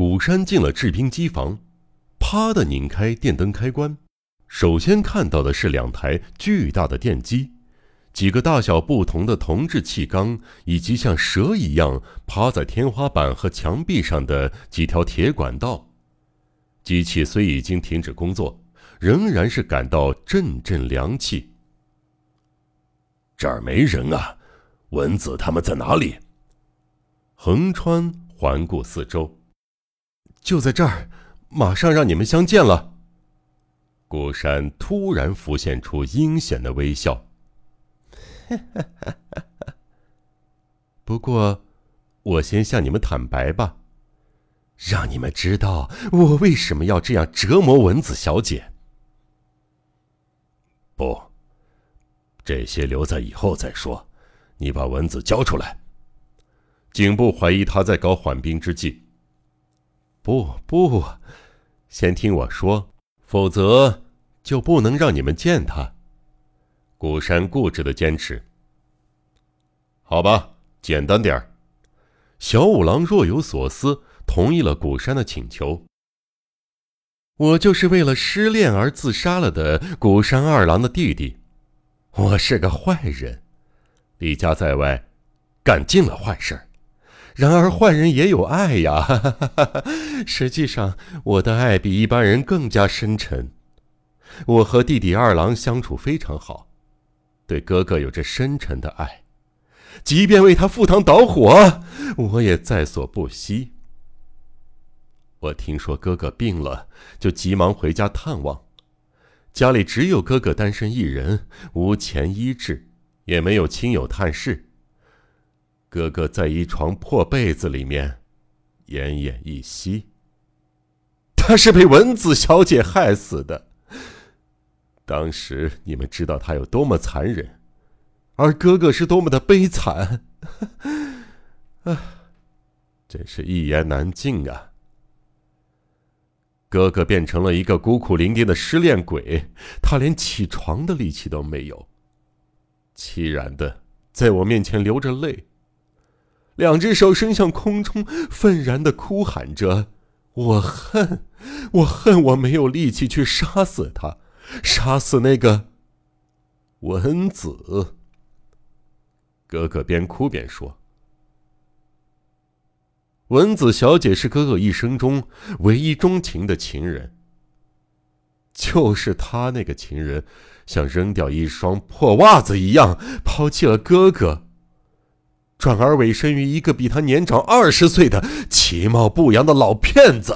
古山进了制冰机房，啪的拧开电灯开关，首先看到的是两台巨大的电机，几个大小不同的铜制气缸，以及像蛇一样趴在天花板和墙壁上的几条铁管道。机器虽已经停止工作，仍然是感到阵阵凉气。这儿没人啊，蚊子他们在哪里？横川环顾四周，就在这儿，马上让你们相见了。孤山突然浮现出阴险的微笑。不过，我先向你们坦白吧。让你们知道我为什么要这样折磨文子小姐。不，这些留在以后再说。你把文子交出来。警部怀疑他在搞缓兵之计。不不，先听我说，否则就不能让你们见他。古山固执的坚持。好吧，简单点儿。小五郎若有所思。同意了古山的请求。我就是为了失恋而自杀了的古山二郎的弟弟，我是个坏人，离家在外，干尽了坏事然而坏人也有爱呀，实际上我的爱比一般人更加深沉。我和弟弟二郎相处非常好，对哥哥有着深沉的爱，即便为他赴汤蹈火，我也在所不惜。我听说哥哥病了，就急忙回家探望。家里只有哥哥单身一人，无钱医治，也没有亲友探视。哥哥在一床破被子里面，奄奄一息。他是被文子小姐害死的。当时你们知道他有多么残忍，而哥哥是多么的悲惨。啊，真是一言难尽啊！哥哥变成了一个孤苦伶仃的失恋鬼，他连起床的力气都没有。凄然的在我面前流着泪，两只手伸向空中，愤然的哭喊着：“我恨，我恨，我没有力气去杀死他，杀死那个文子。”哥哥边哭边说。文子小姐是哥哥一生中唯一钟情的情人。就是他那个情人，像扔掉一双破袜子一样抛弃了哥哥，转而委身于一个比他年长二十岁的其貌不扬的老骗子。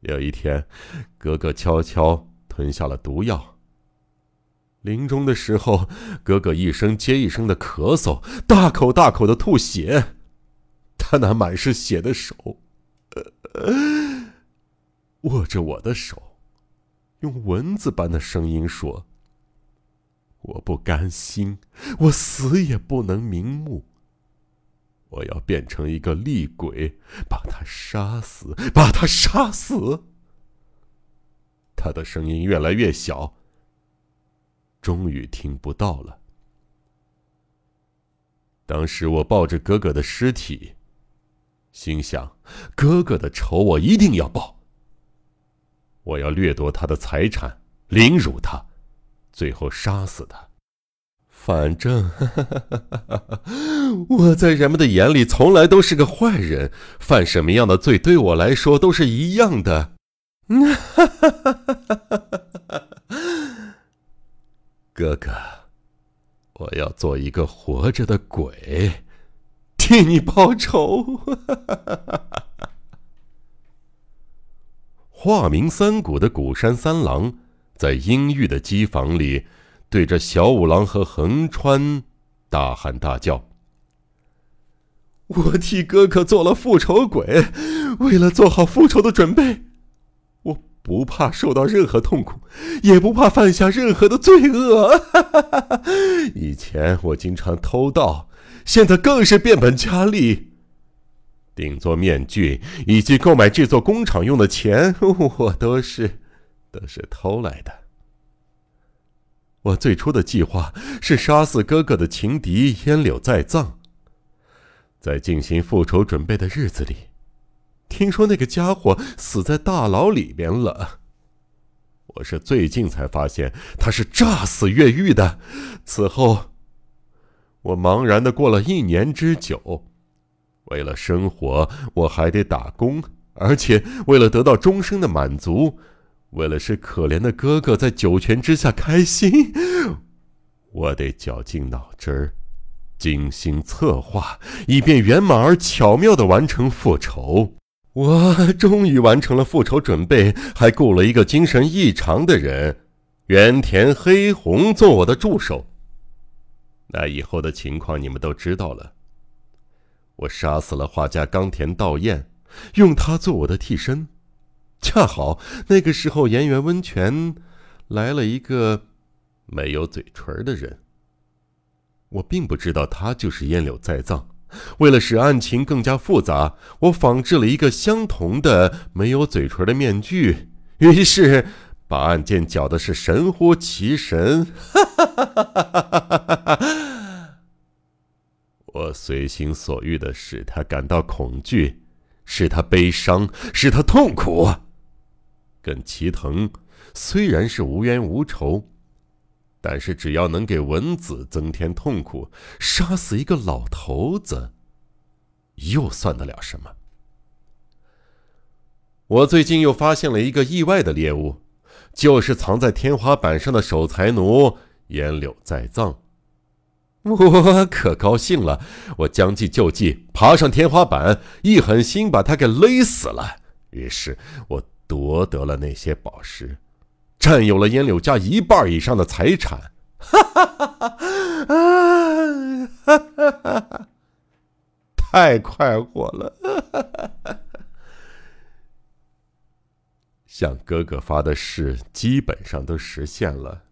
有一天，哥哥悄悄吞下了毒药。临终的时候，哥哥一声接一声的咳嗽，大口大口的吐血。他那满是血的手，握着我的手，用蚊子般的声音说：“我不甘心，我死也不能瞑目。我要变成一个厉鬼，把他杀死，把他杀死。”他的声音越来越小。终于听不到了。当时我抱着哥哥的尸体，心想：哥哥的仇我一定要报。我要掠夺他的财产，凌辱他，最后杀死他。反正我在人们的眼里从来都是个坏人，犯什么样的罪对我来说都是一样的。哥哥，我要做一个活着的鬼，替你报仇。化名三谷的谷山三郎，在阴郁的机房里，对着小五郎和横川大喊大叫：“我替哥哥做了复仇鬼，为了做好复仇的准备。”我不怕受到任何痛苦，也不怕犯下任何的罪恶。以前我经常偷盗，现在更是变本加厉。顶做面具以及购买制作工厂用的钱，我都是都是偷来的。我最初的计划是杀死哥哥的情敌烟柳在藏，在进行复仇准备的日子里，听说那个家伙死在大牢里边了。我是最近才发现他是诈死越狱的。此后，我茫然的过了一年之久。为了生活，我还得打工，而且为了得到终生的满足，为了使可怜的哥哥在九泉之下开心，我得绞尽脑汁儿。精心策划，以便圆满而巧妙的完成复仇。我终于完成了复仇准备，还雇了一个精神异常的人，原田黑红做我的助手。那以后的情况你们都知道了。我杀死了画家冈田道彦，用他做我的替身。恰好那个时候，岩源温泉来了一个没有嘴唇的人。我并不知道他就是烟柳在藏。为了使案情更加复杂，我仿制了一个相同的没有嘴唇的面具，于是把案件搅的是神乎其神。我随心所欲的使他感到恐惧，使他悲伤，使他痛苦。跟齐藤虽然是无冤无仇。但是，只要能给文子增添痛苦，杀死一个老头子，又算得了什么？我最近又发现了一个意外的猎物，就是藏在天花板上的守财奴烟柳在藏。我可高兴了，我将计就计，爬上天花板，一狠心把他给勒死了。于是我夺得了那些宝石。占有了烟柳家一半以上的财产，哈哈哈哈啊！太快活了，向哥哥发的誓基本上都实现了。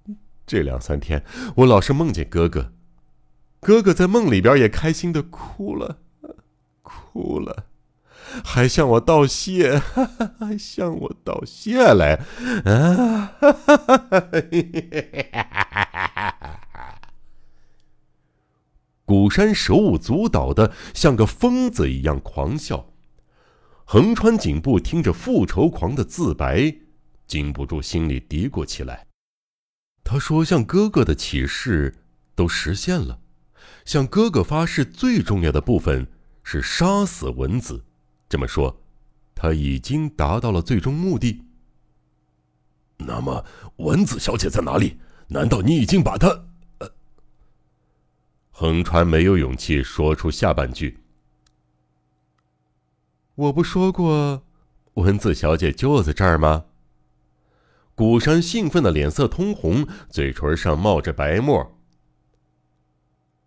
这两三天，我老是梦见哥哥，哥哥在梦里边也开心的哭了，哭了。还向我道谢，还向我道谢来，啊！古山手舞足蹈的，像个疯子一样狂笑。横川警部听着复仇狂的自白，禁不住心里嘀咕起来。他说：“向哥哥的启示都实现了，向哥哥发誓最重要的部分是杀死文子。”这么说，他已经达到了最终目的。那么，文子小姐在哪里？难道你已经把她……呃，横川没有勇气说出下半句。我不说过，文子小姐就在这儿吗？古山兴奋的脸色通红，嘴唇上冒着白沫。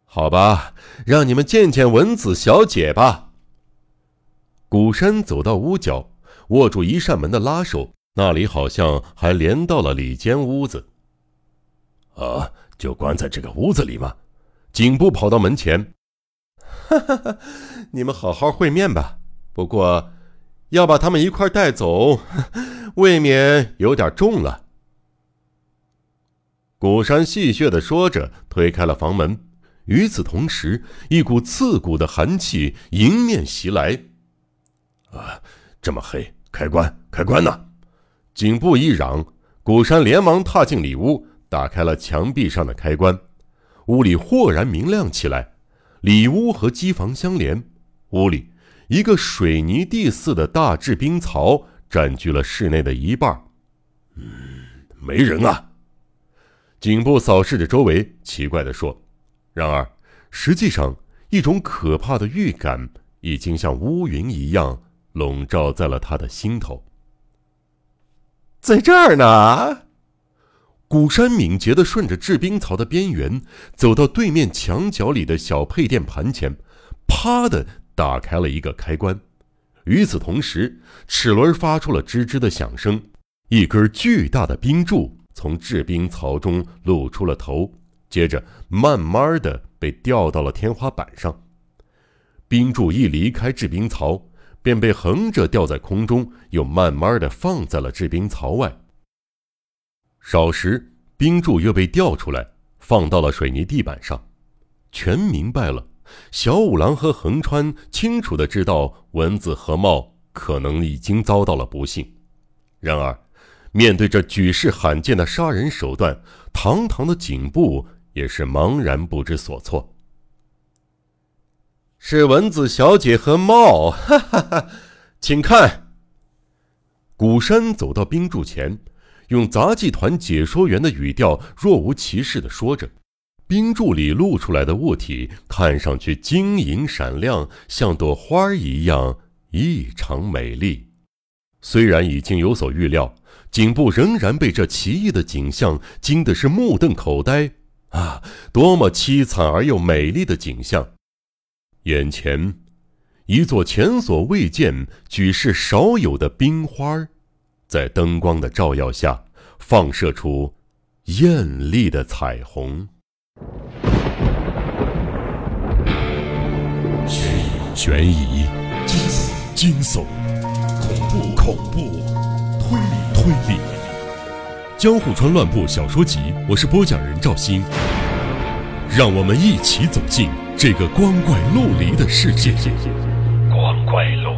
好吧，让你们见见文子小姐吧。古山走到屋角，握住一扇门的拉手，那里好像还连到了里间屋子。啊，就关在这个屋子里吗？警部跑到门前，哈哈哈，你们好好会面吧。不过，要把他们一块带走，未免有点重了。古山戏谑的说着，推开了房门。与此同时，一股刺骨的寒气迎面袭来。啊，这么黑！开关，开关呢？警部一嚷，古山连忙踏进里屋，打开了墙壁上的开关。屋里豁然明亮起来。里屋和机房相连，屋里一个水泥地似的大制冰槽占据了室内的一半。嗯，没人啊！警部扫视着周围，奇怪地说。然而，实际上，一种可怕的预感已经像乌云一样。笼罩在了他的心头。在这儿呢，古山敏捷的顺着制冰槽的边缘，走到对面墙角里的小配电盘前，啪的打开了一个开关。与此同时，齿轮发出了吱吱的响声，一根巨大的冰柱从制冰槽中露出了头，接着慢慢的被吊到了天花板上。冰柱一离开制冰槽。便被横着吊在空中，又慢慢的放在了制冰槽外。少时，冰柱又被吊出来，放到了水泥地板上。全明白了，小五郎和横川清楚的知道蚊子和茂可能已经遭到了不幸。然而，面对这举世罕见的杀人手段，堂堂的警部也是茫然不知所措。是蚊子小姐和猫，哈哈哈，请看。古山走到冰柱前，用杂技团解说员的语调，若无其事的说着。冰柱里露出来的物体看上去晶莹闪亮，像朵花一样异常美丽。虽然已经有所预料，颈部仍然被这奇异的景象惊得是目瞪口呆。啊，多么凄惨而又美丽的景象！眼前，一座前所未见、举世少有的冰花，在灯光的照耀下，放射出艳丽的彩虹。悬疑、惊悚、恐怖、恐怖、推理、推理，《江户川乱步小说集》，我是播讲人赵鑫，让我们一起走进这个光怪陆离的世界。光怪陆。